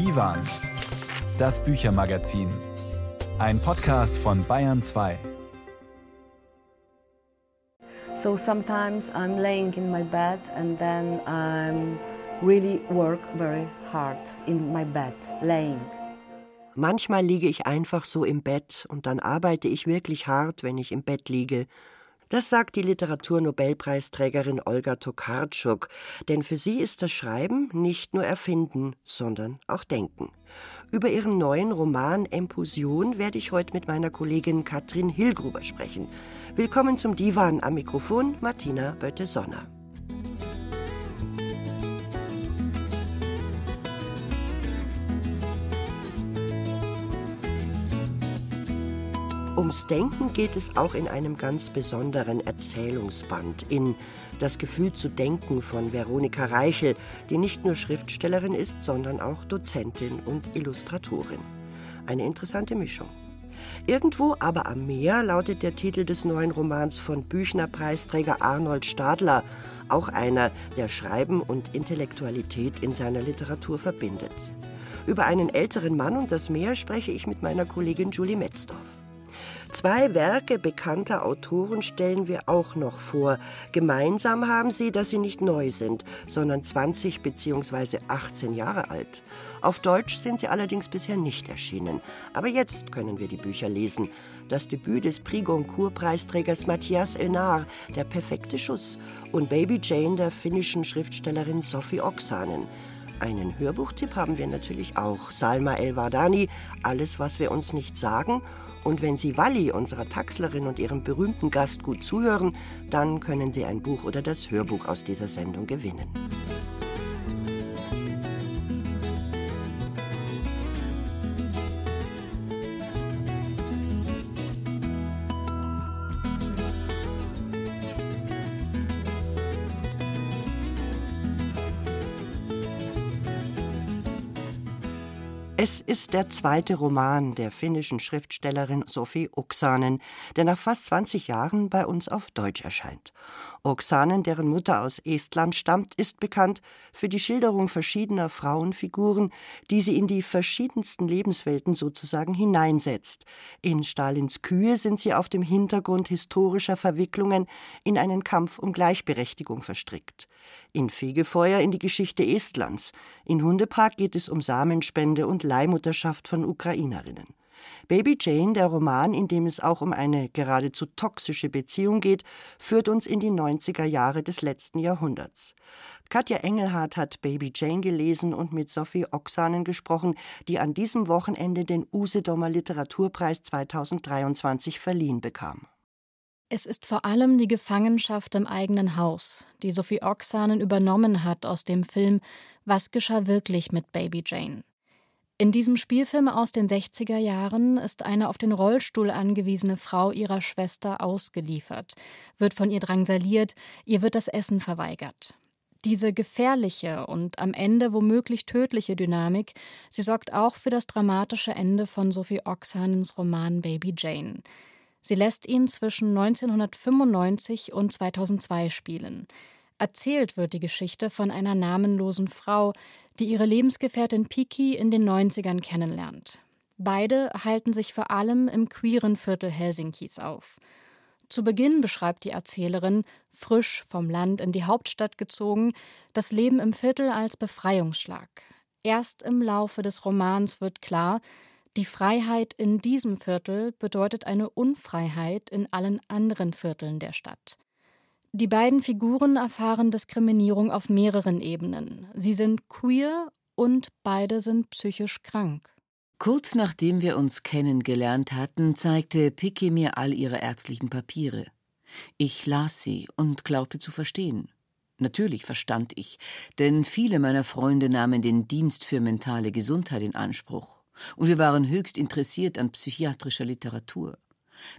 Divan, das Büchermagazin. Ein Podcast von Bayern 2. So sometimes I'm laying in my bed and then I'm really work very hard in my bed, laying. Manchmal liege ich einfach so im Bett und dann arbeite ich wirklich hart, wenn ich im Bett liege. Das sagt die Literaturnobelpreisträgerin Olga Tokarczuk, denn für sie ist das Schreiben nicht nur Erfinden, sondern auch Denken. Über ihren neuen Roman Empusion werde ich heute mit meiner Kollegin Katrin Hillgruber sprechen. Willkommen zum Divan am Mikrofon Martina Bötte-Sonner. Ums Denken geht es auch in einem ganz besonderen Erzählungsband, in Das Gefühl zu denken von Veronika Reichel, die nicht nur Schriftstellerin ist, sondern auch Dozentin und Illustratorin. Eine interessante Mischung. Irgendwo aber am Meer lautet der Titel des neuen Romans von Büchner-Preisträger Arnold Stadler, auch einer, der Schreiben und Intellektualität in seiner Literatur verbindet. Über einen älteren Mann und das Meer spreche ich mit meiner Kollegin Julie Metzdorf. Zwei Werke bekannter Autoren stellen wir auch noch vor. Gemeinsam haben sie, dass sie nicht neu sind, sondern 20 bzw. 18 Jahre alt. Auf Deutsch sind sie allerdings bisher nicht erschienen. Aber jetzt können wir die Bücher lesen. Das Debüt des Prix Goncourt-Preisträgers Matthias Enar, Der perfekte Schuss, und Baby Jane der finnischen Schriftstellerin Sophie Oksanen. Einen Hörbuchtipp haben wir natürlich auch. Salma El-Wardani, Alles, was wir uns nicht sagen und wenn Sie Walli, unserer Taxlerin und ihrem berühmten Gast gut zuhören, dann können Sie ein Buch oder das Hörbuch aus dieser Sendung gewinnen. Es ist der zweite Roman der finnischen Schriftstellerin Sophie Oksanen, der nach fast 20 Jahren bei uns auf Deutsch erscheint. Oksanen, deren Mutter aus Estland stammt, ist bekannt für die Schilderung verschiedener Frauenfiguren, die sie in die verschiedensten Lebenswelten sozusagen hineinsetzt. In Stalins Kühe sind sie auf dem Hintergrund historischer Verwicklungen in einen Kampf um Gleichberechtigung verstrickt. In Fegefeuer in die Geschichte Estlands. In Hundepark geht es um Samenspende und Leihmutterschaft von Ukrainerinnen. Baby Jane, der Roman, in dem es auch um eine geradezu toxische Beziehung geht, führt uns in die 90er Jahre des letzten Jahrhunderts. Katja Engelhardt hat Baby Jane gelesen und mit Sophie Oksanen gesprochen, die an diesem Wochenende den Usedomer Literaturpreis 2023 verliehen bekam. Es ist vor allem die Gefangenschaft im eigenen Haus, die Sophie Oksanen übernommen hat aus dem Film Was geschah wirklich mit Baby Jane? In diesem Spielfilm aus den 60er Jahren ist eine auf den Rollstuhl angewiesene Frau ihrer Schwester ausgeliefert, wird von ihr drangsaliert, ihr wird das Essen verweigert. Diese gefährliche und am Ende womöglich tödliche Dynamik, sie sorgt auch für das dramatische Ende von Sophie Oxanens Roman Baby Jane. Sie lässt ihn zwischen 1995 und 2002 spielen. Erzählt wird die Geschichte von einer namenlosen Frau, die ihre Lebensgefährtin Piki in den 90ern kennenlernt. Beide halten sich vor allem im queeren Viertel Helsinkis auf. Zu Beginn beschreibt die Erzählerin, frisch vom Land in die Hauptstadt gezogen, das Leben im Viertel als Befreiungsschlag. Erst im Laufe des Romans wird klar, die Freiheit in diesem Viertel bedeutet eine Unfreiheit in allen anderen Vierteln der Stadt. Die beiden Figuren erfahren Diskriminierung auf mehreren Ebenen. Sie sind queer und beide sind psychisch krank. Kurz nachdem wir uns kennengelernt hatten, zeigte Picky mir all ihre ärztlichen Papiere. Ich las sie und glaubte zu verstehen. Natürlich verstand ich, denn viele meiner Freunde nahmen den Dienst für mentale Gesundheit in Anspruch, und wir waren höchst interessiert an psychiatrischer Literatur.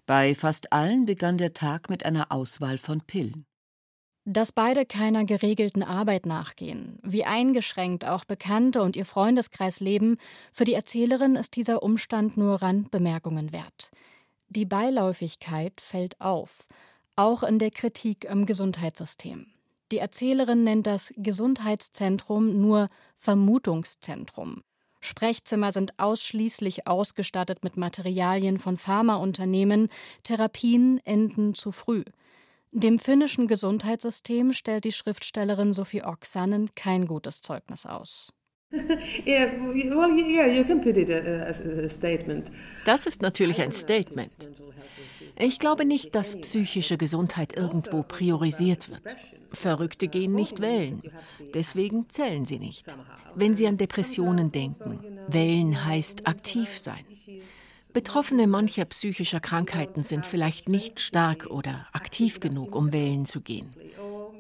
Bei fast allen begann der Tag mit einer Auswahl von Pillen. Dass beide keiner geregelten Arbeit nachgehen, wie eingeschränkt auch Bekannte und ihr Freundeskreis leben, für die Erzählerin ist dieser Umstand nur Randbemerkungen wert. Die Beiläufigkeit fällt auf, auch in der Kritik am Gesundheitssystem. Die Erzählerin nennt das Gesundheitszentrum nur Vermutungszentrum. Sprechzimmer sind ausschließlich ausgestattet mit Materialien von Pharmaunternehmen, Therapien enden zu früh. Dem finnischen Gesundheitssystem stellt die Schriftstellerin Sophie Oksanen kein gutes Zeugnis aus. Das ist natürlich ein Statement. Ich glaube nicht, dass psychische Gesundheit irgendwo priorisiert wird. Verrückte gehen nicht wählen, deswegen zählen sie nicht. Wenn Sie an Depressionen denken, wählen heißt aktiv sein. Betroffene mancher psychischer Krankheiten sind vielleicht nicht stark oder aktiv genug, um wählen zu gehen.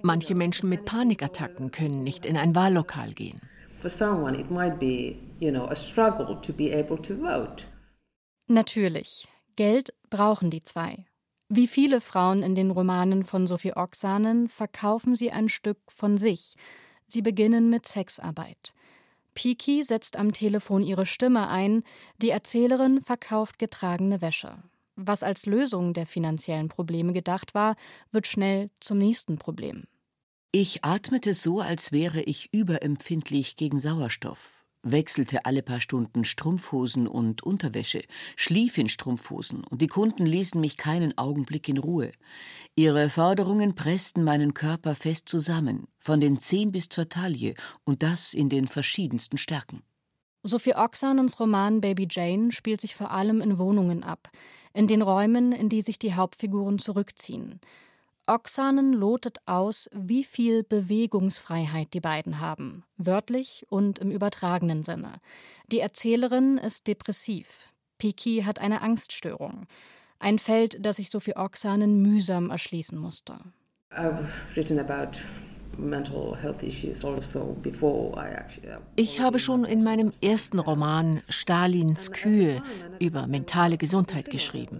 Manche Menschen mit Panikattacken können nicht in ein Wahllokal gehen. Natürlich, Geld brauchen die zwei. Wie viele Frauen in den Romanen von Sophie Oksanen verkaufen sie ein Stück von sich. Sie beginnen mit Sexarbeit. Piki setzt am Telefon ihre Stimme ein, die Erzählerin verkauft getragene Wäsche. Was als Lösung der finanziellen Probleme gedacht war, wird schnell zum nächsten Problem. Ich atmete so, als wäre ich überempfindlich gegen Sauerstoff wechselte alle paar Stunden Strumpfhosen und Unterwäsche, schlief in Strumpfhosen, und die Kunden ließen mich keinen Augenblick in Ruhe. Ihre Forderungen pressten meinen Körper fest zusammen, von den Zehen bis zur Taille, und das in den verschiedensten Stärken. Sophie Oxanens Roman Baby Jane spielt sich vor allem in Wohnungen ab, in den Räumen, in die sich die Hauptfiguren zurückziehen. Oksanen lotet aus, wie viel Bewegungsfreiheit die beiden haben, wörtlich und im übertragenen Sinne. Die Erzählerin ist depressiv. Piki hat eine Angststörung. Ein Feld, das sich Sophie Oksanen mühsam erschließen musste. I've written about ich habe schon in meinem ersten Roman Stalins Kühe über mentale Gesundheit geschrieben.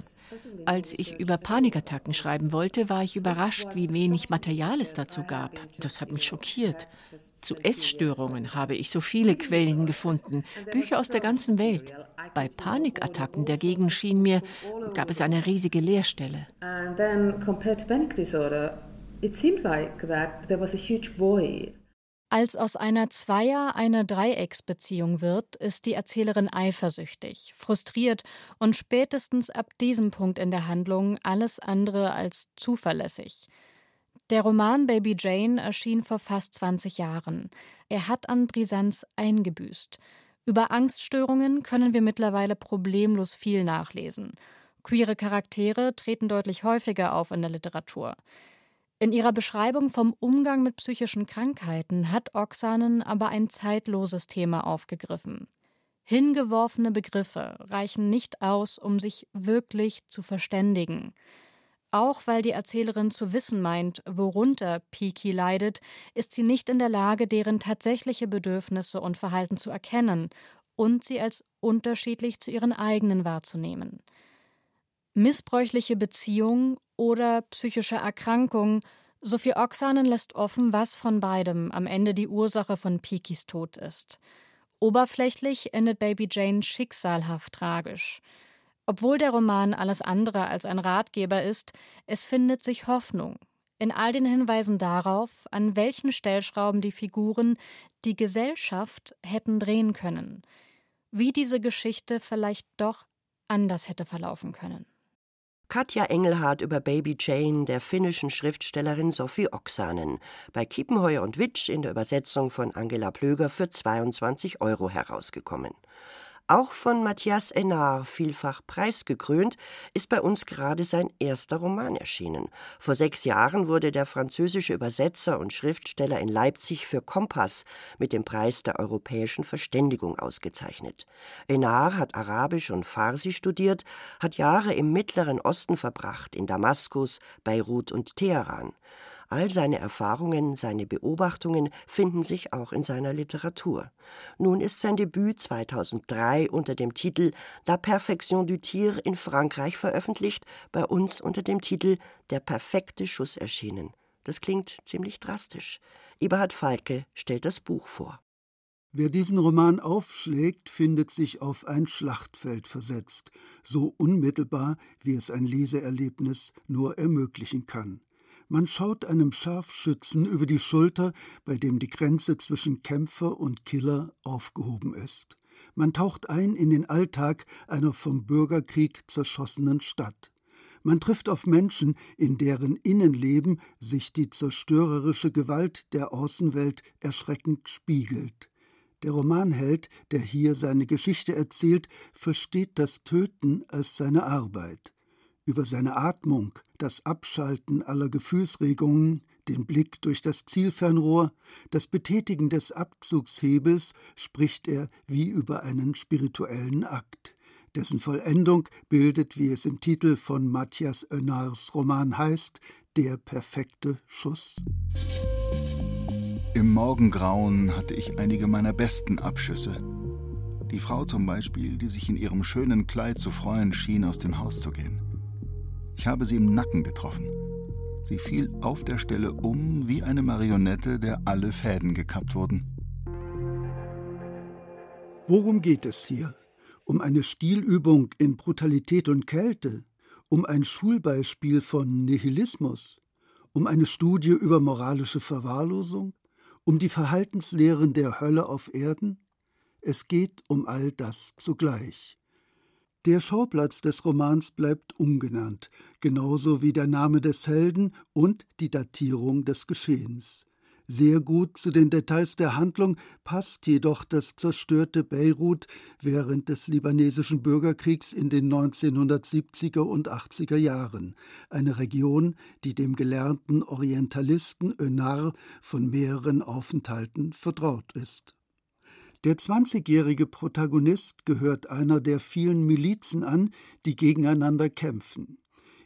Als ich über Panikattacken schreiben wollte, war ich überrascht, wie wenig Material es dazu gab. Das hat mich schockiert. Zu Essstörungen habe ich so viele Quellen gefunden, Bücher aus der ganzen Welt. Bei Panikattacken dagegen schien mir, gab es eine riesige Leerstelle. And then compared to panic disorder, it seemed like that there was a huge void. Als aus einer Zweier- eine Dreiecksbeziehung wird, ist die Erzählerin eifersüchtig, frustriert und spätestens ab diesem Punkt in der Handlung alles andere als zuverlässig. Der Roman Baby Jane erschien vor fast 20 Jahren. Er hat an Brisanz eingebüßt. Über Angststörungen können wir mittlerweile problemlos viel nachlesen. Queere Charaktere treten deutlich häufiger auf in der Literatur. In ihrer Beschreibung vom Umgang mit psychischen Krankheiten hat Oksanen aber ein zeitloses Thema aufgegriffen. Hingeworfene Begriffe reichen nicht aus, um sich wirklich zu verständigen. Auch weil die Erzählerin zu wissen meint, worunter Piki leidet, ist sie nicht in der Lage, deren tatsächliche Bedürfnisse und Verhalten zu erkennen und sie als unterschiedlich zu ihren eigenen wahrzunehmen. Missbräuchliche Beziehung oder psychische Erkrankung. Sophie Oksanen lässt offen, was von beidem am Ende die Ursache von Pikis Tod ist. Oberflächlich endet Baby Jane schicksalhaft tragisch. Obwohl der Roman alles andere als ein Ratgeber ist, es findet sich Hoffnung. In all den Hinweisen darauf, an welchen Stellschrauben die Figuren die Gesellschaft hätten drehen können. Wie diese Geschichte vielleicht doch anders hätte verlaufen können. Katja Engelhardt über Baby Jane der finnischen Schriftstellerin Sophie Oksanen, bei Kiepenheuer und Witsch in der Übersetzung von Angela Plöger für 22 Euro herausgekommen. Auch von Matthias Enard, vielfach preisgekrönt, ist bei uns gerade sein erster Roman erschienen. Vor sechs Jahren wurde der französische Übersetzer und Schriftsteller in Leipzig für Kompass mit dem Preis der europäischen Verständigung ausgezeichnet. Enard hat Arabisch und Farsi studiert, hat Jahre im Mittleren Osten verbracht, in Damaskus, Beirut und Teheran. All seine Erfahrungen, seine Beobachtungen finden sich auch in seiner Literatur. Nun ist sein Debüt 2003 unter dem Titel La Perfection du Tir in Frankreich veröffentlicht, bei uns unter dem Titel Der perfekte Schuss erschienen. Das klingt ziemlich drastisch. Eberhard Falke stellt das Buch vor. Wer diesen Roman aufschlägt, findet sich auf ein Schlachtfeld versetzt, so unmittelbar, wie es ein Leseerlebnis nur ermöglichen kann. Man schaut einem Scharfschützen über die Schulter, bei dem die Grenze zwischen Kämpfer und Killer aufgehoben ist. Man taucht ein in den Alltag einer vom Bürgerkrieg zerschossenen Stadt. Man trifft auf Menschen, in deren Innenleben sich die zerstörerische Gewalt der Außenwelt erschreckend spiegelt. Der Romanheld, der hier seine Geschichte erzählt, versteht das Töten als seine Arbeit. Über seine Atmung, das Abschalten aller Gefühlsregungen, den Blick durch das Zielfernrohr, das Betätigen des Abzugshebels spricht er wie über einen spirituellen Akt. Dessen Vollendung bildet, wie es im Titel von Matthias Oennars Roman heißt, der perfekte Schuss. Im Morgengrauen hatte ich einige meiner besten Abschüsse. Die Frau zum Beispiel, die sich in ihrem schönen Kleid zu freuen schien, aus dem Haus zu gehen. Ich habe sie im Nacken getroffen. Sie fiel auf der Stelle um wie eine Marionette, der alle Fäden gekappt wurden. Worum geht es hier? Um eine Stilübung in Brutalität und Kälte? Um ein Schulbeispiel von Nihilismus? Um eine Studie über moralische Verwahrlosung? Um die Verhaltenslehren der Hölle auf Erden? Es geht um all das zugleich. Der Schauplatz des Romans bleibt ungenannt, genauso wie der Name des Helden und die Datierung des Geschehens. Sehr gut zu den Details der Handlung passt jedoch das zerstörte Beirut während des libanesischen Bürgerkriegs in den 1970er und 80er Jahren, eine Region, die dem gelernten Orientalisten Önar von mehreren Aufenthalten vertraut ist. Der 20-jährige Protagonist gehört einer der vielen Milizen an, die gegeneinander kämpfen.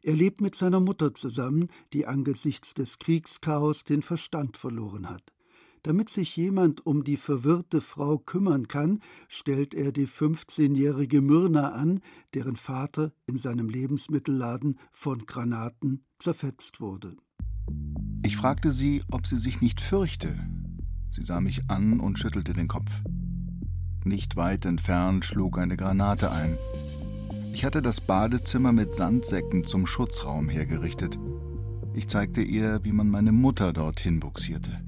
Er lebt mit seiner Mutter zusammen, die angesichts des Kriegschaos den Verstand verloren hat. Damit sich jemand um die verwirrte Frau kümmern kann, stellt er die 15-jährige Myrna an, deren Vater in seinem Lebensmittelladen von Granaten zerfetzt wurde. Ich fragte sie, ob sie sich nicht fürchte. Sie sah mich an und schüttelte den Kopf. Nicht weit entfernt schlug eine Granate ein. Ich hatte das Badezimmer mit Sandsäcken zum Schutzraum hergerichtet. Ich zeigte ihr, wie man meine Mutter dorthin buxierte.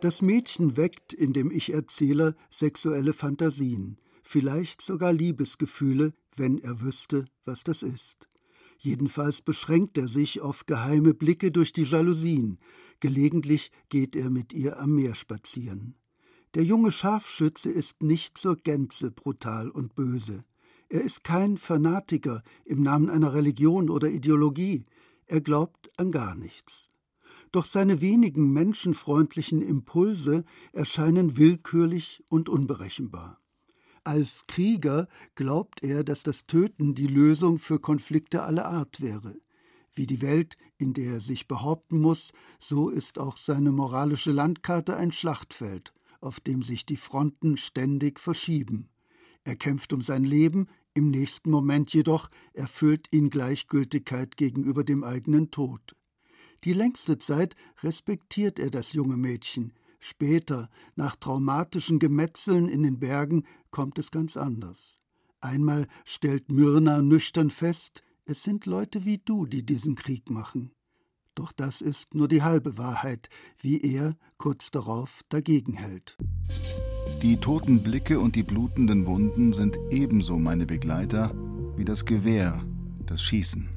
Das Mädchen weckt in dem Ich-Erzähler sexuelle Fantasien, vielleicht sogar Liebesgefühle, wenn er wüsste, was das ist. Jedenfalls beschränkt er sich auf geheime Blicke durch die Jalousien. Gelegentlich geht er mit ihr am Meer spazieren. Der junge Scharfschütze ist nicht zur Gänze brutal und böse. Er ist kein Fanatiker im Namen einer Religion oder Ideologie. Er glaubt an gar nichts. Doch seine wenigen menschenfreundlichen Impulse erscheinen willkürlich und unberechenbar. Als Krieger glaubt er, dass das Töten die Lösung für Konflikte aller Art wäre. Wie die Welt, in der er sich behaupten muss, so ist auch seine moralische Landkarte ein Schlachtfeld auf dem sich die Fronten ständig verschieben. Er kämpft um sein Leben, im nächsten Moment jedoch erfüllt ihn Gleichgültigkeit gegenüber dem eigenen Tod. Die längste Zeit respektiert er das junge Mädchen, später, nach traumatischen Gemetzeln in den Bergen, kommt es ganz anders. Einmal stellt Myrna nüchtern fest, es sind Leute wie du, die diesen Krieg machen. Doch das ist nur die halbe Wahrheit, wie er kurz darauf dagegen hält. Die toten Blicke und die blutenden Wunden sind ebenso meine Begleiter wie das Gewehr, das Schießen.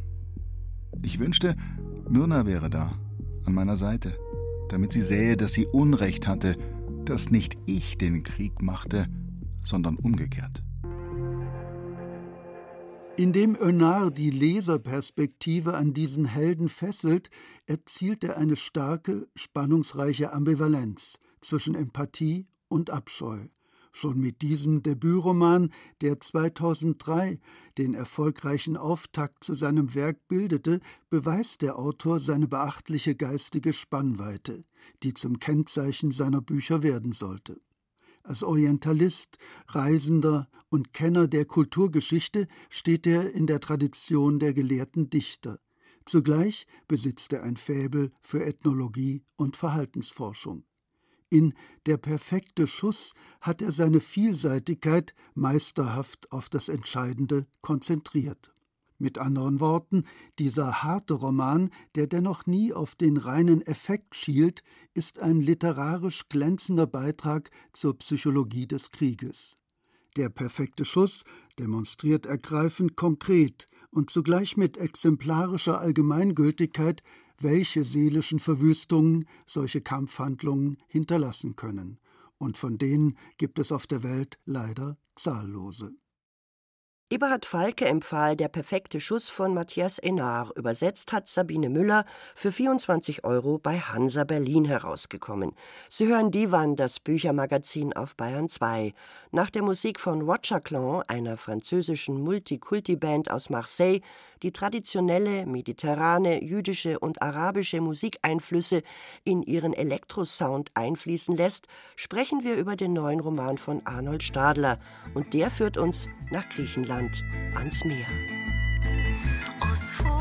Ich wünschte, Myrna wäre da, an meiner Seite, damit sie sähe, dass sie Unrecht hatte, dass nicht ich den Krieg machte, sondern umgekehrt. Indem Önard die Leserperspektive an diesen Helden fesselt, erzielt er eine starke, spannungsreiche Ambivalenz zwischen Empathie und Abscheu. Schon mit diesem Debütroman, der 2003 den erfolgreichen Auftakt zu seinem Werk bildete, beweist der Autor seine beachtliche geistige Spannweite, die zum Kennzeichen seiner Bücher werden sollte. Als Orientalist, Reisender und Kenner der Kulturgeschichte steht er in der Tradition der gelehrten Dichter. Zugleich besitzt er ein Faible für Ethnologie und Verhaltensforschung. In Der perfekte Schuss hat er seine Vielseitigkeit meisterhaft auf das Entscheidende konzentriert. Mit anderen Worten, dieser harte Roman, der dennoch nie auf den reinen Effekt schielt, ist ein literarisch glänzender Beitrag zur Psychologie des Krieges. Der perfekte Schuss demonstriert ergreifend konkret und zugleich mit exemplarischer Allgemeingültigkeit, welche seelischen Verwüstungen solche Kampfhandlungen hinterlassen können, und von denen gibt es auf der Welt leider zahllose. Eberhard Falke empfahl Der perfekte Schuss von Matthias Enar. Übersetzt hat Sabine Müller für 24 Euro bei Hansa Berlin herausgekommen. Sie hören Divan, das Büchermagazin auf Bayern 2. Nach der Musik von Watchaclan, einer französischen Multikulti-Band aus Marseille, die traditionelle mediterrane, jüdische und arabische Musikeinflüsse in ihren Elektrosound einfließen lässt, sprechen wir über den neuen Roman von Arnold Stadler. Und der führt uns nach Griechenland ans Meer. Osfor.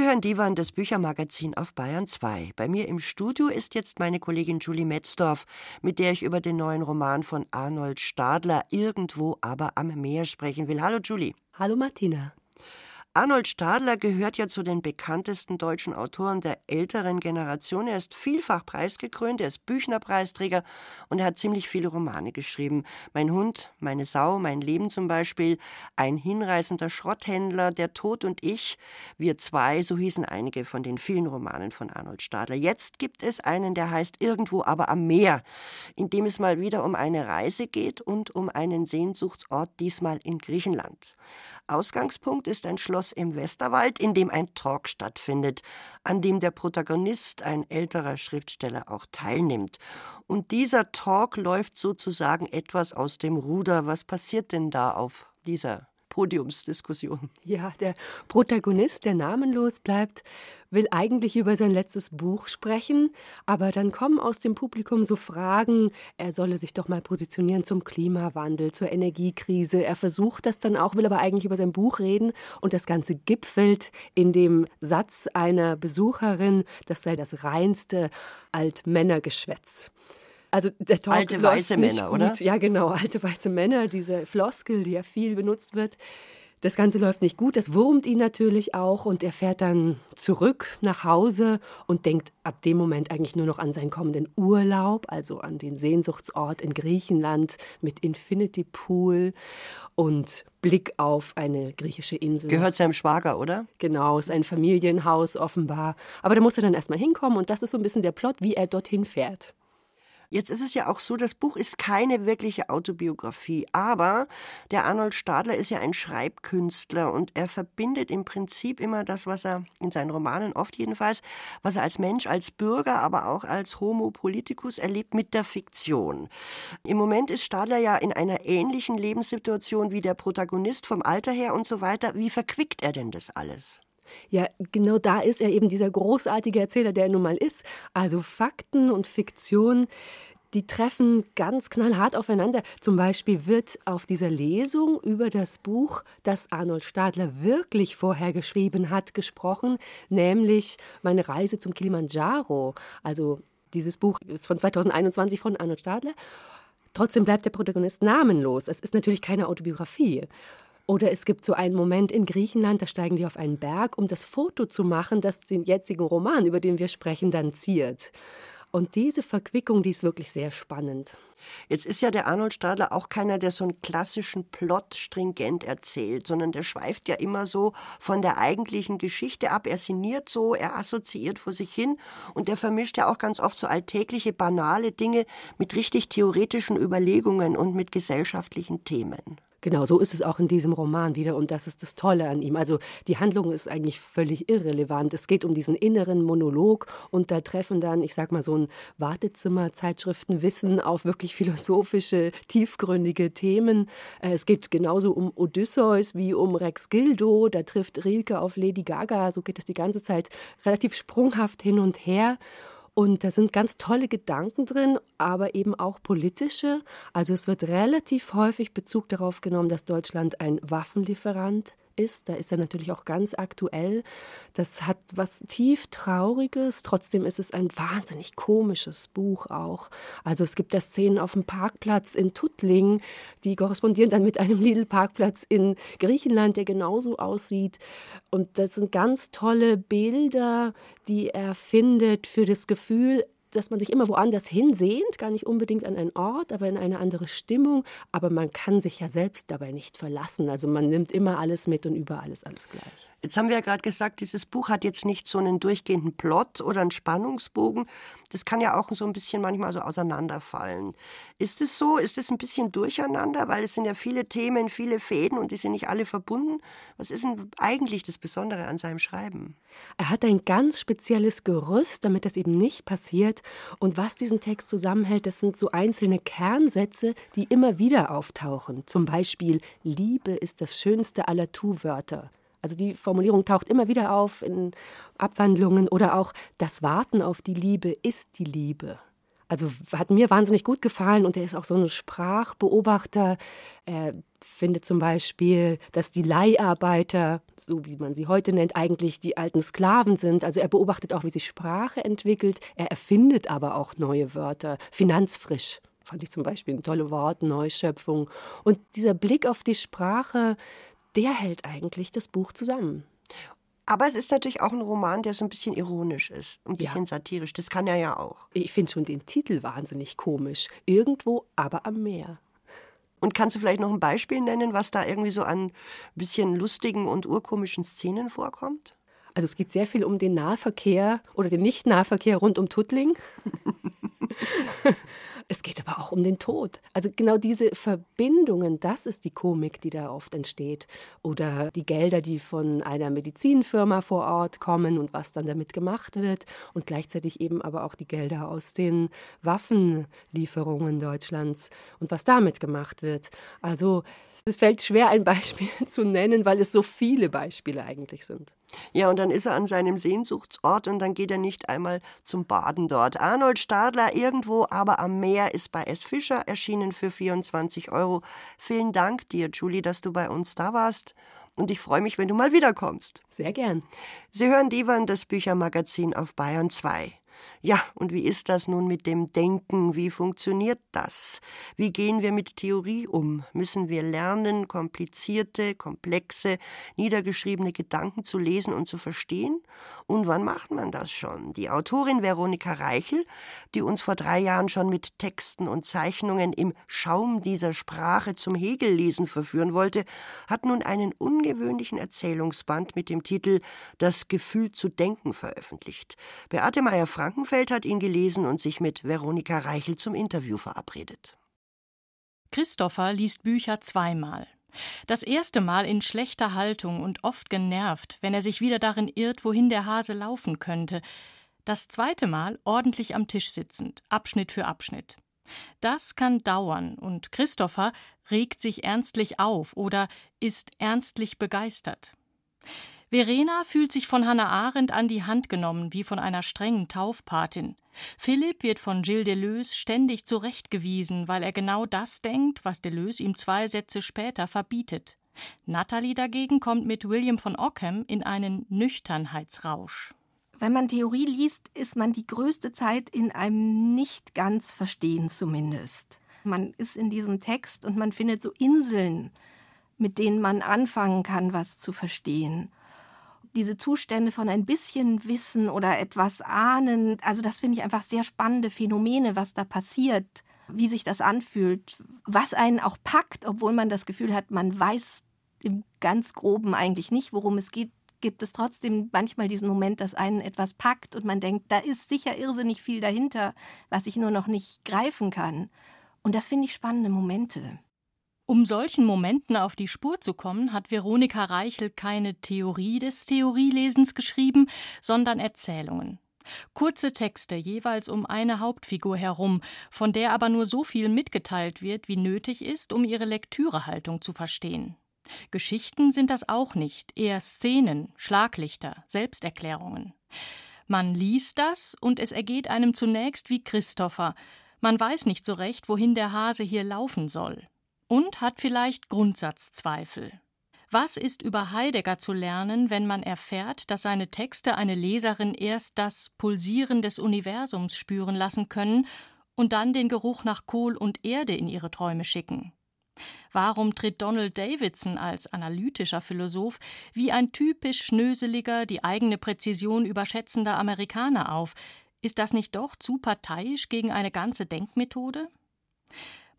Sie hören Divan, das Büchermagazin auf Bayern 2. Bei mir im Studio ist jetzt meine Kollegin Julie Metzdorf, mit der ich über den neuen Roman von Arnold Stadler Irgendwo aber am Meer sprechen will. Hallo Julie. Hallo Martina. Arnold Stadler gehört ja zu den bekanntesten deutschen Autoren der älteren Generation. Er ist vielfach preisgekrönt, er ist Büchnerpreisträger und er hat ziemlich viele Romane geschrieben. Mein Hund, meine Sau, mein Leben zum Beispiel, ein hinreißender Schrotthändler, Der Tod und ich, wir zwei, so hießen einige von den vielen Romanen von Arnold Stadler. Jetzt gibt es einen, der heißt Irgendwo aber am Meer, in dem es mal wieder um eine Reise geht und um einen Sehnsuchtsort, diesmal in Griechenland. Ausgangspunkt ist ein Schloss im Westerwald, in dem ein Talk stattfindet, an dem der Protagonist, ein älterer Schriftsteller, auch teilnimmt. Und dieser Talk läuft sozusagen etwas aus dem Ruder. Was passiert denn da auf dieser Podiumsdiskussion. Ja, der Protagonist, der namenlos bleibt, will eigentlich über sein letztes Buch sprechen, aber dann kommen aus dem Publikum so Fragen, er solle sich doch mal positionieren zum Klimawandel, zur Energiekrise. Er versucht das dann auch, will aber eigentlich über sein Buch reden und das Ganze gipfelt in dem Satz einer Besucherin, das sei das reinste Altmännergeschwätz. Also der Talk alte weiße Männer, gut. oder? Ja, genau, alte weiße Männer, diese Floskel, die ja viel benutzt wird. Das Ganze läuft nicht gut, das wurmt ihn natürlich auch und er fährt dann zurück nach Hause und denkt ab dem Moment eigentlich nur noch an seinen kommenden Urlaub, also an den Sehnsuchtsort in Griechenland mit Infinity Pool und Blick auf eine griechische Insel. Gehört seinem Schwager, oder? Genau, ist ein Familienhaus offenbar. Aber da muss er dann erstmal hinkommen und das ist so ein bisschen der Plot, wie er dorthin fährt. Jetzt ist es ja auch so, das Buch ist keine wirkliche Autobiografie, aber der Arnold Stadler ist ja ein Schreibkünstler und er verbindet im Prinzip immer das, was er in seinen Romanen oft jedenfalls, was er als Mensch, als Bürger, aber auch als Homo politicus erlebt mit der Fiktion. Im Moment ist Stadler ja in einer ähnlichen Lebenssituation wie der Protagonist vom Alter her und so weiter. Wie verquickt er denn das alles? Ja, genau da ist er eben dieser großartige Erzähler, der er nun mal ist. Also Fakten und Fiktion, die treffen ganz knallhart aufeinander. Zum Beispiel wird auf dieser Lesung über das Buch, das Arnold Stadler wirklich vorher geschrieben hat, gesprochen, nämlich Meine Reise zum Kilimanjaro. Also dieses Buch ist von 2021 von Arnold Stadler. Trotzdem bleibt der Protagonist namenlos. Es ist natürlich keine Autobiografie. Oder es gibt so einen Moment in Griechenland, da steigen die auf einen Berg, um das Foto zu machen, das den jetzigen Roman, über den wir sprechen, dann ziert. Und diese Verquickung, die ist wirklich sehr spannend. Jetzt ist ja der Arnold Stadler auch keiner, der so einen klassischen Plot stringent erzählt, sondern der schweift ja immer so von der eigentlichen Geschichte ab. Er sinniert so, er assoziiert vor sich hin und er vermischt ja auch ganz oft so alltägliche, banale Dinge mit richtig theoretischen Überlegungen und mit gesellschaftlichen Themen. Genau, so ist es auch in diesem Roman wieder und das ist das Tolle an ihm. Also die Handlung ist eigentlich völlig irrelevant. Es geht um diesen inneren Monolog und da treffen dann, ich sag mal, so ein Wartezimmer-Zeitschriftenwissen auf wirklich philosophische, tiefgründige Themen. Äh, es geht genauso um Odysseus wie um Rex Gildo. Da trifft Rilke auf Lady Gaga. So geht das die ganze Zeit relativ sprunghaft hin und her. Und da sind ganz tolle Gedanken drin, aber eben auch politische. Also es wird relativ häufig Bezug darauf genommen, dass Deutschland ein Waffenlieferant ist. Da ist er natürlich auch ganz aktuell. Das hat was tief Trauriges. Trotzdem ist es ein wahnsinnig komisches Buch auch. Also es gibt da Szenen auf dem Parkplatz in Tuttlingen, die korrespondieren dann mit einem Lidl-Parkplatz in Griechenland, der genauso aussieht. Und das sind ganz tolle Bilder, die er findet für das Gefühl, dass man sich immer woanders hinsehnt, gar nicht unbedingt an einen Ort, aber in eine andere Stimmung. Aber man kann sich ja selbst dabei nicht verlassen. Also man nimmt immer alles mit und überall ist alles gleich. Jetzt haben wir ja gerade gesagt, dieses Buch hat jetzt nicht so einen durchgehenden Plot oder einen Spannungsbogen. Das kann ja auch so ein bisschen manchmal so auseinanderfallen. Ist es so? Ist es ein bisschen durcheinander? Weil es sind ja viele Themen, viele Fäden und die sind nicht alle verbunden. Was ist denn eigentlich das Besondere an seinem Schreiben? Er hat ein ganz spezielles Gerüst, damit das eben nicht passiert. Und was diesen Text zusammenhält, das sind so einzelne Kernsätze, die immer wieder auftauchen. Zum Beispiel, Liebe ist das schönste aller Tu-Wörter. Also die Formulierung taucht immer wieder auf in Abwandlungen oder auch das Warten auf die Liebe ist die Liebe. Also hat mir wahnsinnig gut gefallen und er ist auch so ein Sprachbeobachter. Er findet zum Beispiel, dass die Leiharbeiter, so wie man sie heute nennt, eigentlich die alten Sklaven sind. Also er beobachtet auch, wie sich Sprache entwickelt. Er erfindet aber auch neue Wörter. Finanzfrisch fand ich zum Beispiel ein tolles Wort, Neuschöpfung. Und dieser Blick auf die Sprache, der hält eigentlich das Buch zusammen. Aber es ist natürlich auch ein Roman, der so ein bisschen ironisch ist, ein bisschen ja. satirisch. Das kann er ja auch. Ich finde schon den Titel wahnsinnig komisch. Irgendwo, aber am Meer. Und kannst du vielleicht noch ein Beispiel nennen, was da irgendwie so an bisschen lustigen und urkomischen Szenen vorkommt? Also es geht sehr viel um den Nahverkehr oder den Nicht-Nahverkehr rund um Tuttling. es geht aber auch um den Tod. Also genau diese Verbindungen, das ist die Komik, die da oft entsteht. Oder die Gelder, die von einer Medizinfirma vor Ort kommen und was dann damit gemacht wird. Und gleichzeitig eben aber auch die Gelder aus den Waffenlieferungen Deutschlands und was damit gemacht wird. Also es fällt schwer, ein Beispiel zu nennen, weil es so viele Beispiele eigentlich sind. Ja, und dann ist er an seinem Sehnsuchtsort und dann geht er nicht einmal zum Baden dort. Arnold Stadler irgendwo, aber am Meer ist bei S. Fischer erschienen für 24 Euro. Vielen Dank dir, Julie, dass du bei uns da warst. Und ich freue mich, wenn du mal wiederkommst. Sehr gern. Sie hören Divan, das Büchermagazin auf Bayern 2. Ja, und wie ist das nun mit dem Denken? Wie funktioniert das? Wie gehen wir mit Theorie um? Müssen wir lernen, komplizierte, komplexe, niedergeschriebene Gedanken zu lesen und zu verstehen? Und wann macht man das schon? Die Autorin Veronika Reichel, die uns vor drei Jahren schon mit Texten und Zeichnungen im Schaum dieser Sprache zum Hegellesen verführen wollte, hat nun einen ungewöhnlichen Erzählungsband mit dem Titel Das Gefühl zu denken veröffentlicht. Beate Meyer-Franken Blumenfeld hat ihn gelesen und sich mit Veronika Reichel zum Interview verabredet. Christopher liest Bücher zweimal. Das erste Mal in schlechter Haltung und oft genervt, wenn er sich wieder darin irrt, wohin der Hase laufen könnte. Das zweite Mal ordentlich am Tisch sitzend, Abschnitt für Abschnitt. Das kann dauern und Christopher regt sich ernstlich auf oder ist ernstlich begeistert. Verena fühlt sich von Hannah Arendt an die Hand genommen, wie von einer strengen Taufpatin. Philipp wird von Gilles Deleuze ständig zurechtgewiesen, weil er genau das denkt, was Deleuze ihm zwei Sätze später verbietet. Natalie dagegen kommt mit William von Ockham in einen Nüchternheitsrausch. Wenn man Theorie liest, ist man die größte Zeit in einem nicht ganz Verstehen zumindest. Man ist in diesem Text und man findet so Inseln, mit denen man anfangen kann, was zu verstehen diese Zustände von ein bisschen Wissen oder etwas ahnen, also das finde ich einfach sehr spannende Phänomene, was da passiert, wie sich das anfühlt, was einen auch packt, obwohl man das Gefühl hat, man weiß im ganz groben eigentlich nicht, worum es geht, gibt es trotzdem manchmal diesen Moment, dass einen etwas packt und man denkt, da ist sicher irrsinnig viel dahinter, was ich nur noch nicht greifen kann. Und das finde ich spannende Momente. Um solchen Momenten auf die Spur zu kommen, hat Veronika Reichel keine Theorie des Theorielesens geschrieben, sondern Erzählungen. Kurze Texte jeweils um eine Hauptfigur herum, von der aber nur so viel mitgeteilt wird, wie nötig ist, um ihre Lektürehaltung zu verstehen. Geschichten sind das auch nicht, eher Szenen, Schlaglichter, Selbsterklärungen. Man liest das und es ergeht einem zunächst wie Christopher. Man weiß nicht so recht, wohin der Hase hier laufen soll und hat vielleicht Grundsatzzweifel. Was ist über Heidegger zu lernen, wenn man erfährt, dass seine Texte eine Leserin erst das Pulsieren des Universums spüren lassen können und dann den Geruch nach Kohl und Erde in ihre Träume schicken? Warum tritt Donald Davidson als analytischer Philosoph wie ein typisch schnöseliger, die eigene Präzision überschätzender Amerikaner auf? Ist das nicht doch zu parteiisch gegen eine ganze Denkmethode?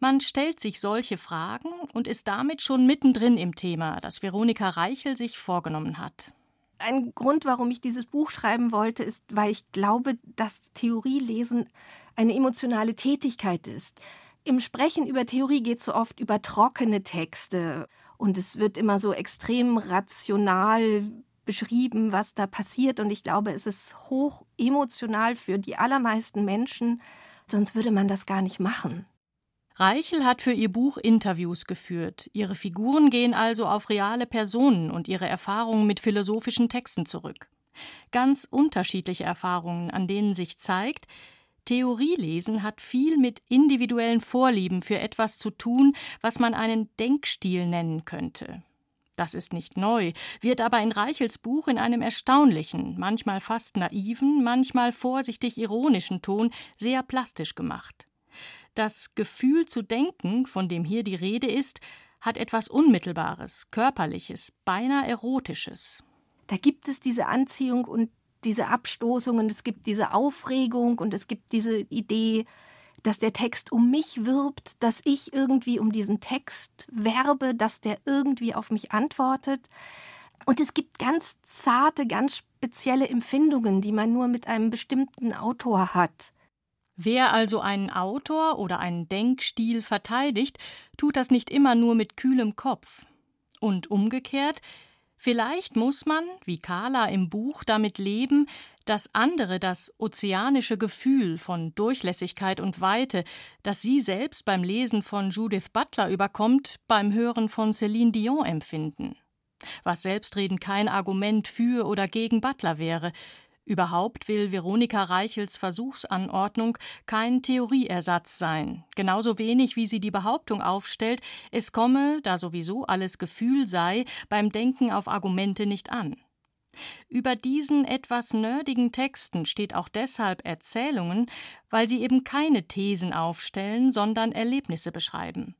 Man stellt sich solche Fragen und ist damit schon mittendrin im Thema, das Veronika Reichel sich vorgenommen hat. Ein Grund, warum ich dieses Buch schreiben wollte, ist, weil ich glaube, dass Theorielesen eine emotionale Tätigkeit ist. Im Sprechen über Theorie geht es so oft über trockene Texte und es wird immer so extrem rational beschrieben, was da passiert. Und ich glaube, es ist hoch emotional für die allermeisten Menschen, sonst würde man das gar nicht machen. Reichel hat für ihr Buch Interviews geführt. Ihre Figuren gehen also auf reale Personen und ihre Erfahrungen mit philosophischen Texten zurück. Ganz unterschiedliche Erfahrungen, an denen sich zeigt, Theorielesen hat viel mit individuellen Vorlieben für etwas zu tun, was man einen Denkstil nennen könnte. Das ist nicht neu, wird aber in Reichels Buch in einem erstaunlichen, manchmal fast naiven, manchmal vorsichtig ironischen Ton sehr plastisch gemacht. Das Gefühl zu denken, von dem hier die Rede ist, hat etwas Unmittelbares, Körperliches, beinahe Erotisches. Da gibt es diese Anziehung und diese Abstoßung und es gibt diese Aufregung und es gibt diese Idee, dass der Text um mich wirbt, dass ich irgendwie um diesen Text werbe, dass der irgendwie auf mich antwortet. Und es gibt ganz zarte, ganz spezielle Empfindungen, die man nur mit einem bestimmten Autor hat. Wer also einen Autor oder einen Denkstil verteidigt, tut das nicht immer nur mit kühlem Kopf. Und umgekehrt, vielleicht muss man, wie Carla im Buch, damit leben, dass andere das ozeanische Gefühl von Durchlässigkeit und Weite, das sie selbst beim Lesen von Judith Butler überkommt, beim Hören von Céline Dion empfinden. Was selbstredend kein Argument für oder gegen Butler wäre, Überhaupt will Veronika Reichels Versuchsanordnung kein Theorieersatz sein, genauso wenig wie sie die Behauptung aufstellt, es komme, da sowieso alles Gefühl sei, beim Denken auf Argumente nicht an. Über diesen etwas nerdigen Texten steht auch deshalb Erzählungen, weil sie eben keine Thesen aufstellen, sondern Erlebnisse beschreiben.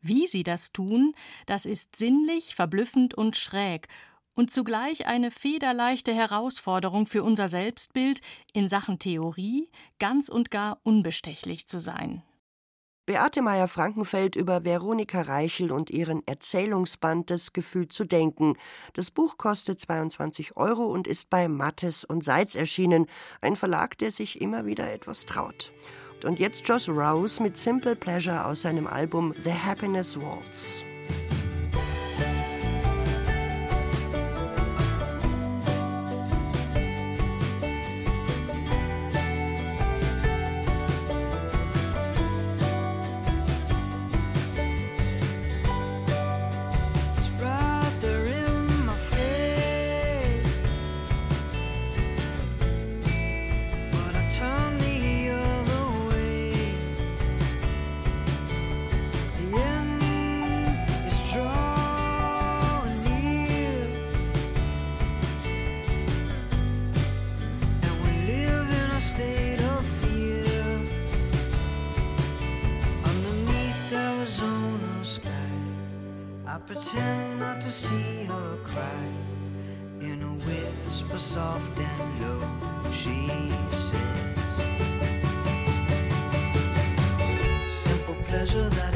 Wie sie das tun, das ist sinnlich, verblüffend und schräg und zugleich eine federleichte Herausforderung für unser Selbstbild, in Sachen Theorie ganz und gar unbestechlich zu sein. Beate Meyer-Frankenfeld über Veronika Reichel und ihren Erzählungsband Das Gefühl zu denken. Das Buch kostet 22 Euro und ist bei Mattes und Seitz erschienen, ein Verlag, der sich immer wieder etwas traut. Und jetzt Josh Rouse mit Simple Pleasure aus seinem Album The Happiness Waltz. 热着在。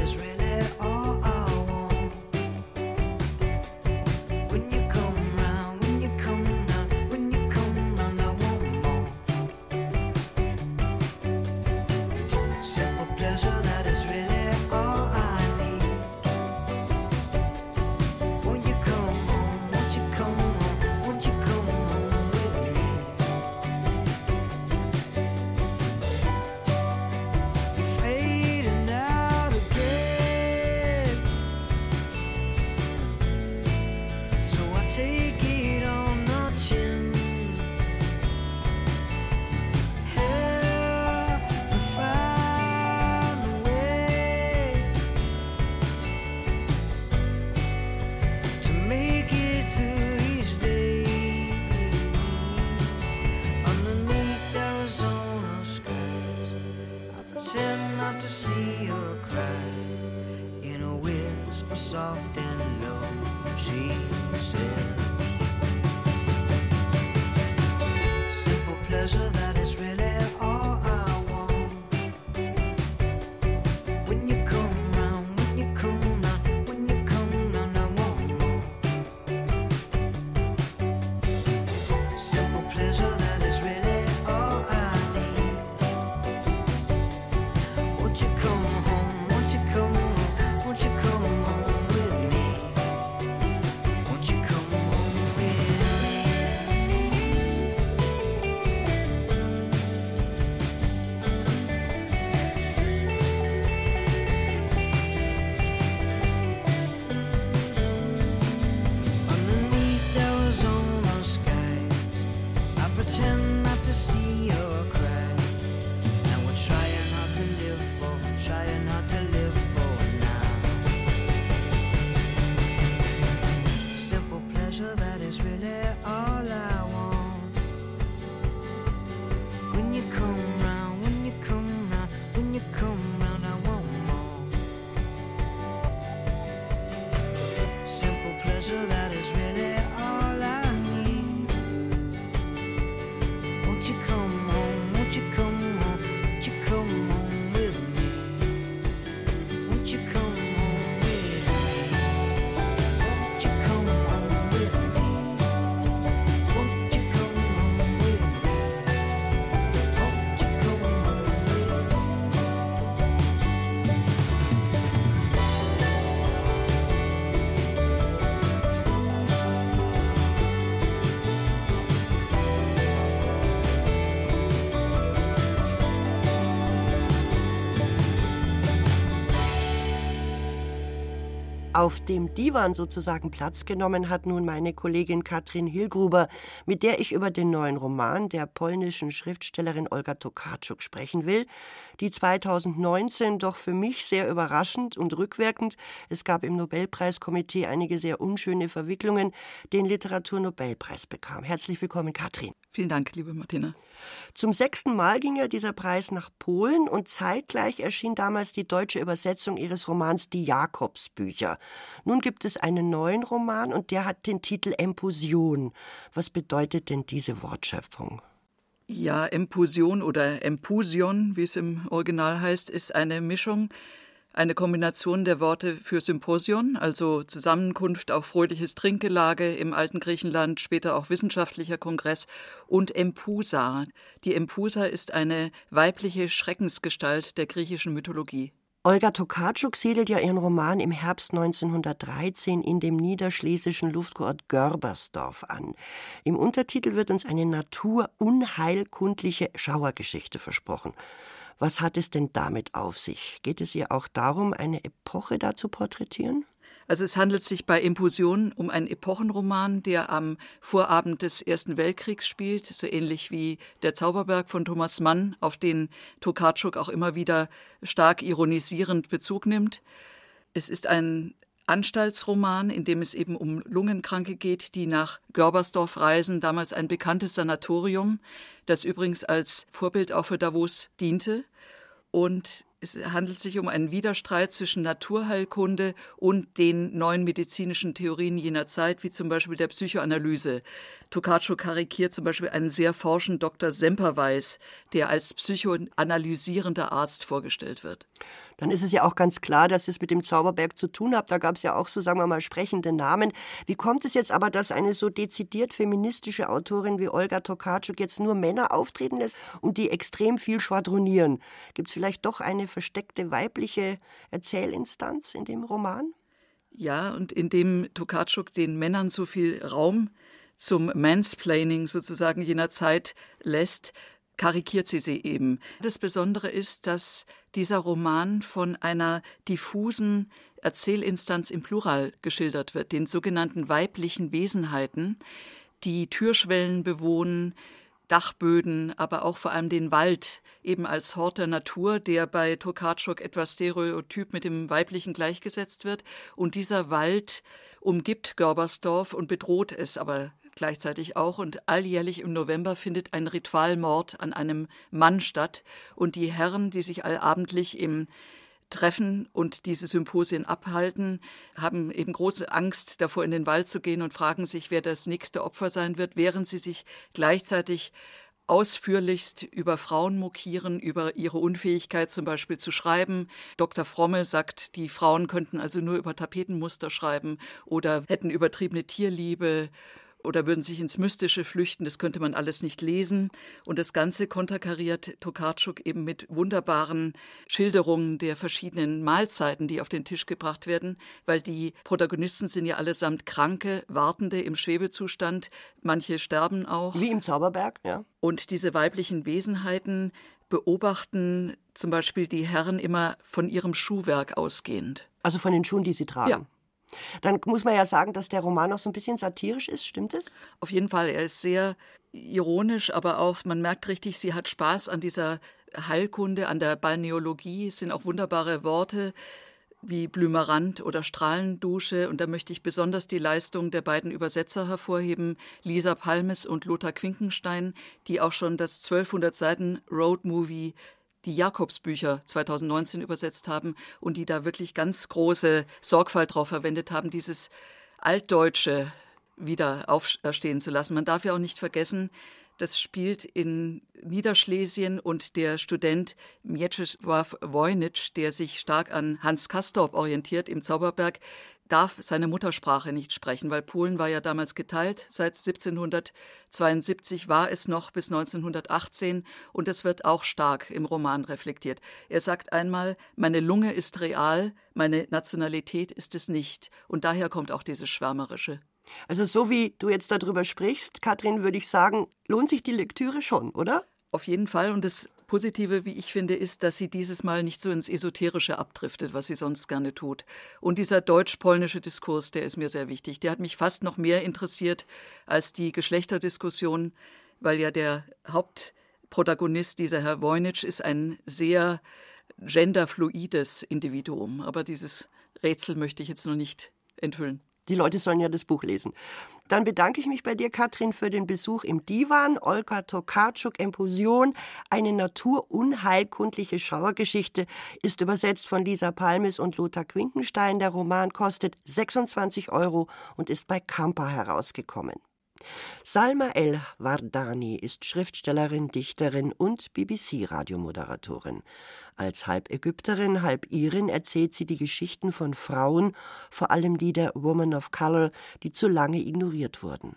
Auf dem Divan sozusagen Platz genommen hat nun meine Kollegin Katrin Hilgruber, mit der ich über den neuen Roman der polnischen Schriftstellerin Olga Tokarczuk sprechen will, die 2019 doch für mich sehr überraschend und rückwirkend, es gab im Nobelpreiskomitee einige sehr unschöne Verwicklungen, den Literaturnobelpreis bekam. Herzlich willkommen, Katrin. Vielen Dank, liebe Martina. Zum sechsten Mal ging ja dieser Preis nach Polen und zeitgleich erschien damals die deutsche Übersetzung ihres Romans Die Jakobsbücher. Nun gibt es einen neuen Roman und der hat den Titel Empusion. Was bedeutet denn diese Wortschöpfung? Ja, Empusion oder Empusion, wie es im Original heißt, ist eine Mischung eine Kombination der Worte für Symposion, also Zusammenkunft, auch fröhliches Trinkgelage im alten Griechenland, später auch wissenschaftlicher Kongress, und Empusa. Die Empusa ist eine weibliche Schreckensgestalt der griechischen Mythologie. Olga Tokarczuk siedelt ja ihren Roman im Herbst 1913 in dem niederschlesischen Luftkurort Görbersdorf an. Im Untertitel wird uns eine naturunheilkundliche Schauergeschichte versprochen. Was hat es denn damit auf sich? Geht es ihr auch darum, eine Epoche da zu porträtieren? Also es handelt sich bei Impulsion um einen Epochenroman, der am Vorabend des Ersten Weltkriegs spielt, so ähnlich wie Der Zauberberg von Thomas Mann, auf den Tokarczuk auch immer wieder stark ironisierend Bezug nimmt. Es ist ein Anstaltsroman, in dem es eben um Lungenkranke geht, die nach Görbersdorf reisen, damals ein bekanntes Sanatorium, das übrigens als Vorbild auch für Davos diente. Und es handelt sich um einen Widerstreit zwischen Naturheilkunde und den neuen medizinischen Theorien jener Zeit, wie zum Beispiel der Psychoanalyse. Tokarczuk karikiert zum Beispiel einen sehr forschen Dr. Semperweis, der als psychoanalysierender Arzt vorgestellt wird dann ist es ja auch ganz klar, dass es mit dem Zauberberg zu tun hat. Da gab es ja auch so, sagen wir mal, sprechende Namen. Wie kommt es jetzt aber, dass eine so dezidiert feministische Autorin wie Olga Tokarczuk jetzt nur Männer auftreten lässt und die extrem viel schwadronieren? Gibt es vielleicht doch eine versteckte weibliche Erzählinstanz in dem Roman? Ja, und indem Tokarczuk den Männern so viel Raum zum Mansplaining sozusagen jener Zeit lässt, karikiert sie sie eben. Das Besondere ist, dass dieser Roman von einer diffusen Erzählinstanz im Plural geschildert wird, den sogenannten weiblichen Wesenheiten, die Türschwellen bewohnen, Dachböden, aber auch vor allem den Wald, eben als Hort der Natur, der bei Tokarczuk etwas stereotyp mit dem Weiblichen gleichgesetzt wird. Und dieser Wald umgibt Görbersdorf und bedroht es aber gleichzeitig auch. Und alljährlich im November findet ein Ritualmord an einem Mann statt. Und die Herren, die sich allabendlich im treffen und diese Symposien abhalten, haben eben große Angst davor, in den Wald zu gehen und fragen sich, wer das nächste Opfer sein wird, während sie sich gleichzeitig ausführlichst über Frauen mokieren, über ihre Unfähigkeit zum Beispiel zu schreiben. Dr. Frommel sagt, die Frauen könnten also nur über Tapetenmuster schreiben oder hätten übertriebene Tierliebe oder würden sich ins Mystische flüchten. Das könnte man alles nicht lesen. Und das Ganze konterkariert Tokarczuk eben mit wunderbaren Schilderungen der verschiedenen Mahlzeiten, die auf den Tisch gebracht werden, weil die Protagonisten sind ja allesamt Kranke, Wartende im Schwebezustand. Manche sterben auch. Wie im Zauberberg, ja. Und diese weiblichen Wesenheiten beobachten zum Beispiel die Herren immer von ihrem Schuhwerk ausgehend. Also von den Schuhen, die sie tragen. Ja. Dann muss man ja sagen, dass der Roman auch so ein bisschen satirisch ist, stimmt es? Auf jeden Fall, er ist sehr ironisch, aber auch, man merkt richtig, sie hat Spaß an dieser Heilkunde, an der Balneologie, es sind auch wunderbare Worte wie Blümerand oder Strahlendusche. Und da möchte ich besonders die Leistung der beiden Übersetzer hervorheben, Lisa Palmes und Lothar Quinkenstein, die auch schon das 1200 Seiten Roadmovie die Jakobsbücher 2019 übersetzt haben und die da wirklich ganz große Sorgfalt drauf verwendet haben, dieses Altdeutsche wieder aufstehen zu lassen. Man darf ja auch nicht vergessen, das spielt in Niederschlesien und der Student Mieczysław Wojnitsch, der sich stark an Hans Castorp orientiert im Zauberberg, darf seine Muttersprache nicht sprechen, weil Polen war ja damals geteilt. Seit 1772 war es noch bis 1918 und es wird auch stark im Roman reflektiert. Er sagt einmal, meine Lunge ist real, meine Nationalität ist es nicht. Und daher kommt auch dieses Schwärmerische. Also so wie du jetzt darüber sprichst, Katrin, würde ich sagen, lohnt sich die Lektüre schon, oder? Auf jeden Fall. Und das Positive, wie ich finde, ist, dass sie dieses Mal nicht so ins Esoterische abdriftet, was sie sonst gerne tut. Und dieser deutsch-polnische Diskurs, der ist mir sehr wichtig. Der hat mich fast noch mehr interessiert als die Geschlechterdiskussion, weil ja der Hauptprotagonist, dieser Herr Wojnitsch, ist ein sehr genderfluides Individuum. Aber dieses Rätsel möchte ich jetzt noch nicht enthüllen. Die Leute sollen ja das Buch lesen. Dann bedanke ich mich bei dir, Katrin, für den Besuch im Divan. Olga Tokarczuk, Empusion, eine naturunheilkundliche Schauergeschichte, ist übersetzt von Lisa Palmes und Lothar Quinkenstein. Der Roman kostet 26 Euro und ist bei Kampa herausgekommen. Salma El Wardani ist Schriftstellerin, Dichterin und BBC-Radiomoderatorin. Als halb Ägypterin, halb Irin erzählt sie die Geschichten von Frauen, vor allem die der Woman of Color, die zu lange ignoriert wurden.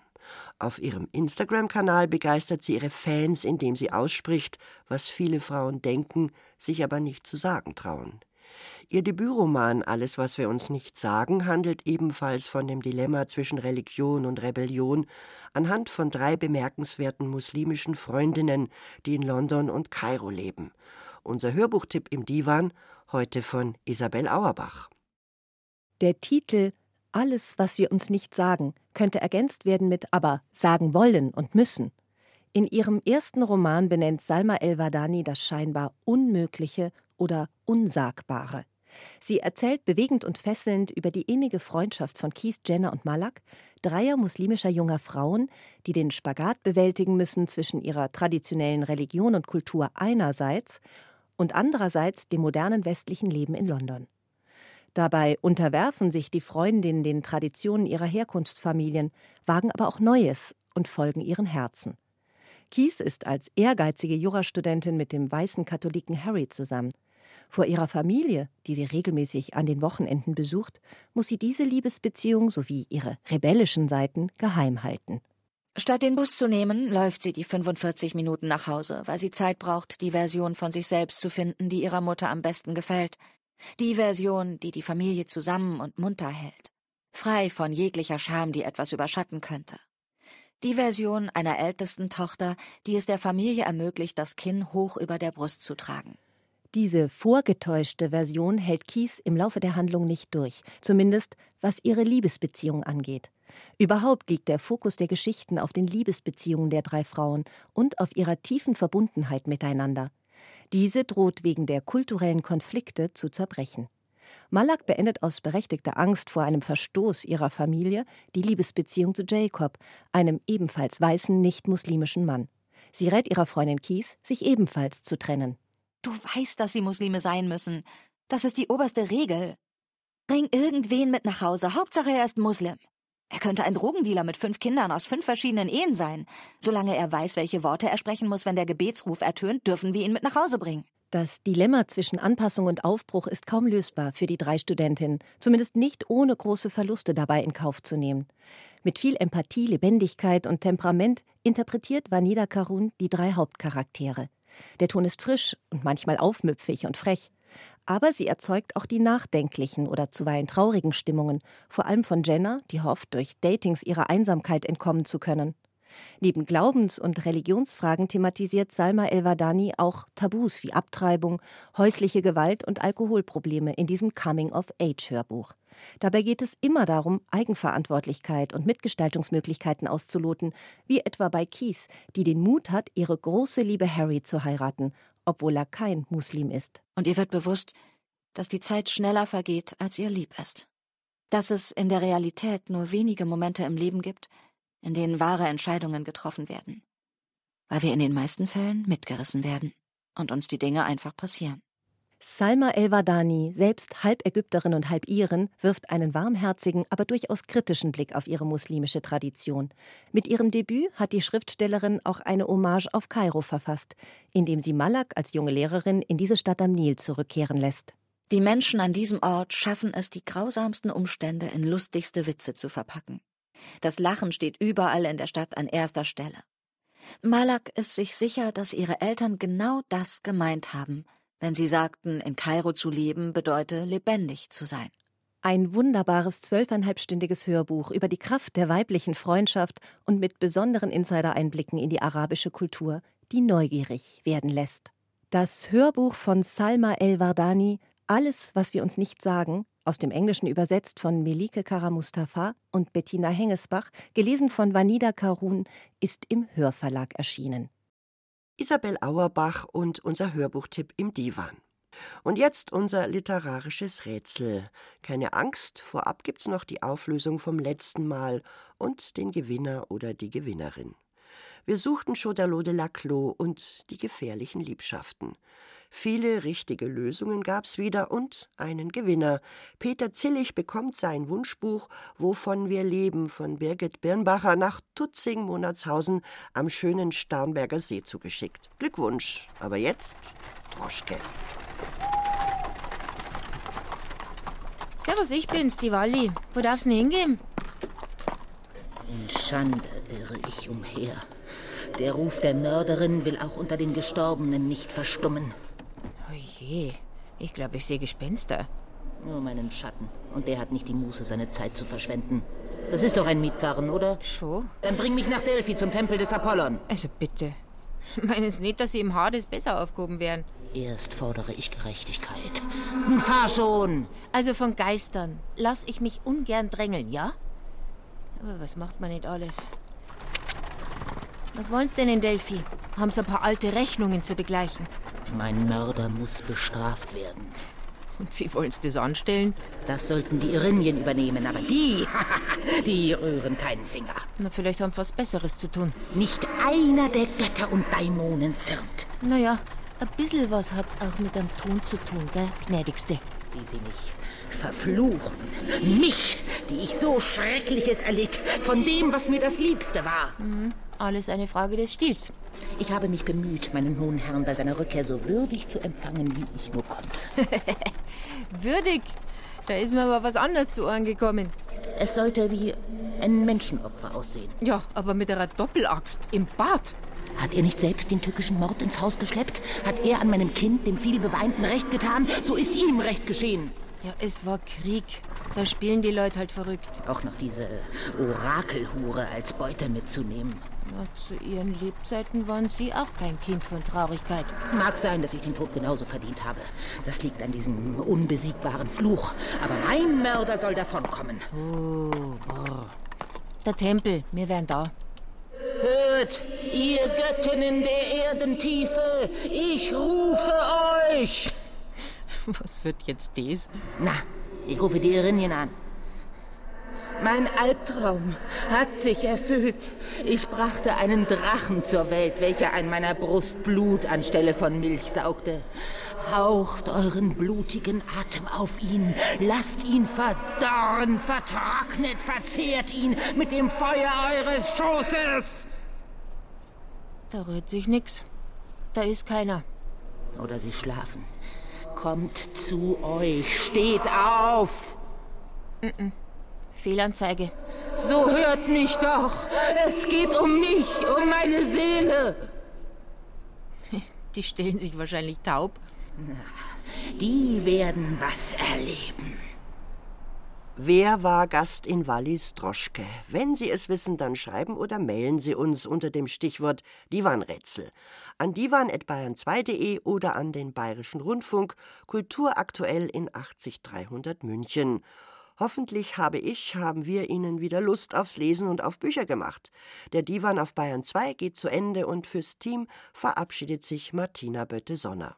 Auf ihrem Instagram-Kanal begeistert sie ihre Fans, indem sie ausspricht, was viele Frauen denken, sich aber nicht zu sagen trauen. Ihr Debütroman Alles, was wir uns nicht sagen handelt ebenfalls von dem Dilemma zwischen Religion und Rebellion anhand von drei bemerkenswerten muslimischen Freundinnen, die in London und Kairo leben. Unser Hörbuchtipp im Divan heute von Isabel Auerbach. Der Titel Alles, was wir uns nicht sagen, könnte ergänzt werden mit aber sagen wollen und müssen. In ihrem ersten Roman benennt Salma El-Wadani das scheinbar Unmögliche oder Unsagbare. Sie erzählt bewegend und fesselnd über die innige Freundschaft von Keith Jenner und Malak, dreier muslimischer junger Frauen, die den Spagat bewältigen müssen zwischen ihrer traditionellen Religion und Kultur einerseits und andererseits dem modernen westlichen Leben in London. Dabei unterwerfen sich die Freundinnen den Traditionen ihrer Herkunftsfamilien, wagen aber auch Neues und folgen ihren Herzen. Kies ist als ehrgeizige Jurastudentin mit dem weißen Katholiken Harry zusammen. Vor ihrer Familie, die sie regelmäßig an den Wochenenden besucht, muss sie diese Liebesbeziehung sowie ihre rebellischen Seiten geheim halten. Statt den Bus zu nehmen, läuft sie die 45 Minuten nach Hause, weil sie Zeit braucht, die Version von sich selbst zu finden, die ihrer Mutter am besten gefällt. Die Version, die die Familie zusammen und munter hält. Frei von jeglicher Scham, die etwas überschatten könnte. Die Version einer ältesten Tochter, die es der Familie ermöglicht, das Kinn hoch über der Brust zu tragen. Diese vorgetäuschte Version hält Kies im Laufe der Handlung nicht durch, zumindest was ihre Liebesbeziehung angeht. Überhaupt liegt der Fokus der Geschichten auf den Liebesbeziehungen der drei Frauen und auf ihrer tiefen Verbundenheit miteinander. Diese droht wegen der kulturellen Konflikte zu zerbrechen. Malak beendet aus berechtigter Angst vor einem Verstoß ihrer Familie die Liebesbeziehung zu Jacob, einem ebenfalls weißen, nicht-muslimischen Mann. Sie rät ihrer Freundin Kies, sich ebenfalls zu trennen. Du weißt, dass sie Muslime sein müssen. Das ist die oberste Regel. Bring irgendwen mit nach Hause, Hauptsache er ist Muslim. Er könnte ein Drogendealer mit fünf Kindern aus fünf verschiedenen Ehen sein. Solange er weiß, welche Worte er sprechen muss, wenn der Gebetsruf ertönt, dürfen wir ihn mit nach Hause bringen. Das Dilemma zwischen Anpassung und Aufbruch ist kaum lösbar für die drei Studentinnen, zumindest nicht ohne große Verluste dabei in Kauf zu nehmen. Mit viel Empathie, Lebendigkeit und Temperament interpretiert Vanida Karun die drei Hauptcharaktere. Der Ton ist frisch und manchmal aufmüpfig und frech. Aber sie erzeugt auch die nachdenklichen oder zuweilen traurigen Stimmungen, vor allem von Jenna, die hofft, durch Datings ihrer Einsamkeit entkommen zu können. Neben Glaubens- und Religionsfragen thematisiert Salma El-Wadani auch Tabus wie Abtreibung, häusliche Gewalt und Alkoholprobleme in diesem Coming-of-Age-Hörbuch. Dabei geht es immer darum, Eigenverantwortlichkeit und Mitgestaltungsmöglichkeiten auszuloten, wie etwa bei Keith, die den Mut hat, ihre große Liebe Harry zu heiraten, obwohl er kein Muslim ist. Und ihr wird bewusst, dass die Zeit schneller vergeht, als ihr lieb ist. Dass es in der Realität nur wenige Momente im Leben gibt, in denen wahre Entscheidungen getroffen werden. Weil wir in den meisten Fällen mitgerissen werden und uns die Dinge einfach passieren. Salma El-Wadani, selbst halb Ägypterin und halb Iren, wirft einen warmherzigen, aber durchaus kritischen Blick auf ihre muslimische Tradition. Mit ihrem Debüt hat die Schriftstellerin auch eine Hommage auf Kairo verfasst, indem sie Malak als junge Lehrerin in diese Stadt am Nil zurückkehren lässt. Die Menschen an diesem Ort schaffen es, die grausamsten Umstände in lustigste Witze zu verpacken. Das Lachen steht überall in der Stadt an erster Stelle. Malak ist sich sicher, dass ihre Eltern genau das gemeint haben – wenn sie sagten, in Kairo zu leben bedeute lebendig zu sein. Ein wunderbares zwölfeinhalbstündiges Hörbuch über die Kraft der weiblichen Freundschaft und mit besonderen Insider-Einblicken in die arabische Kultur, die neugierig werden lässt. Das Hörbuch von Salma El-Wardani Alles, was wir uns nicht sagen, aus dem Englischen übersetzt von Melike Kara-Mustafa und Bettina Hengesbach, gelesen von Vanida Karun, ist im Hörverlag erschienen. Isabel Auerbach und unser Hörbuchtipp im Divan. Und jetzt unser literarisches Rätsel. Keine Angst, vorab gibt's noch die Auflösung vom letzten Mal und den Gewinner oder die Gewinnerin. Wir suchten Chaudalot de Laclos und die gefährlichen Liebschaften. Viele richtige Lösungen gab's wieder und einen Gewinner. Peter Zillig bekommt sein Wunschbuch Wovon wir leben von Birgit Birnbacher nach Tutzing Monatshausen am schönen Starnberger See zugeschickt. Glückwunsch. Aber jetzt Droschke. Servus, ich bin's, die Walli. Wo darf's denn hingehen? In Schande irre ich umher. Der Ruf der Mörderin will auch unter den Gestorbenen nicht verstummen. Oh je, ich glaube, ich sehe Gespenster. Nur meinen Schatten. Und der hat nicht die Muße, seine Zeit zu verschwenden. Das ist doch ein Mietkarren, oder? Schon. Dann bring mich nach Delphi zum Tempel des Apollon. Also bitte. Meinen Sie nicht, dass Sie im Hades besser aufgehoben wären? Erst fordere ich Gerechtigkeit. Nun fahr schon! Also von Geistern lass ich mich ungern drängeln, ja? Aber was macht man nicht alles? Was wollen's denn in Delphi? Haben Sie ein paar alte Rechnungen zu begleichen? Mein Mörder muss bestraft werden. Und wie wollen Sie das anstellen? Das sollten die Irinien übernehmen, aber die, die rühren keinen Finger. Na, vielleicht haben wir was Besseres zu tun. Nicht einer der Götter und Daimonen zirnt. Naja, ein bisschen was hat's auch mit dem Ton zu tun, gell, gnädigste? Wie sie mich verfluchen. Mich, die ich so Schreckliches erlitt, von dem, was mir das Liebste war. Mhm. Alles eine Frage des Stils. Ich habe mich bemüht, meinen hohen Herrn bei seiner Rückkehr so würdig zu empfangen, wie ich nur konnte. würdig? Da ist mir aber was anderes zu Ohren gekommen. Es sollte wie ein Menschenopfer aussehen. Ja, aber mit einer Doppelaxt im Bad. Hat er nicht selbst den tückischen Mord ins Haus geschleppt? Hat er an meinem Kind, dem vielbeweinten, Recht getan? So ist ihm Recht geschehen. Ja, es war Krieg. Da spielen die Leute halt verrückt. Auch noch diese Orakelhure als Beute mitzunehmen. Zu ihren Lebzeiten waren sie auch kein Kind von Traurigkeit. Mag sein, dass ich den Tod genauso verdient habe. Das liegt an diesem unbesiegbaren Fluch. Aber mein Mörder soll davonkommen. Oh, boah. Der Tempel, wir wären da. Hört, ihr Göttinnen der Erdentiefe, ich rufe euch! Was wird jetzt dies? Na, ich rufe die Irinien an. Mein Albtraum hat sich erfüllt. Ich brachte einen Drachen zur Welt, welcher an meiner Brust Blut anstelle von Milch saugte. Haucht euren blutigen Atem auf ihn, lasst ihn verdorren, vertrocknet, verzehrt ihn mit dem Feuer eures Schoßes. Da rührt sich nix. Da ist keiner. Oder sie schlafen. Kommt zu euch, steht auf! Mm -mm. Fehlanzeige. So hört mich doch! Es geht um mich, um meine Seele! Die stellen sich wahrscheinlich taub. Die werden was erleben. Wer war Gast in Wallis Droschke? Wenn Sie es wissen, dann schreiben oder mailen Sie uns unter dem Stichwort Divanrätsel an divan.bayern2.de oder an den Bayerischen Rundfunk Kulturaktuell in 80300 München. Hoffentlich habe ich, haben wir Ihnen wieder Lust aufs Lesen und auf Bücher gemacht. Der Divan auf Bayern 2 geht zu Ende und fürs Team verabschiedet sich Martina Bötte-Sonner.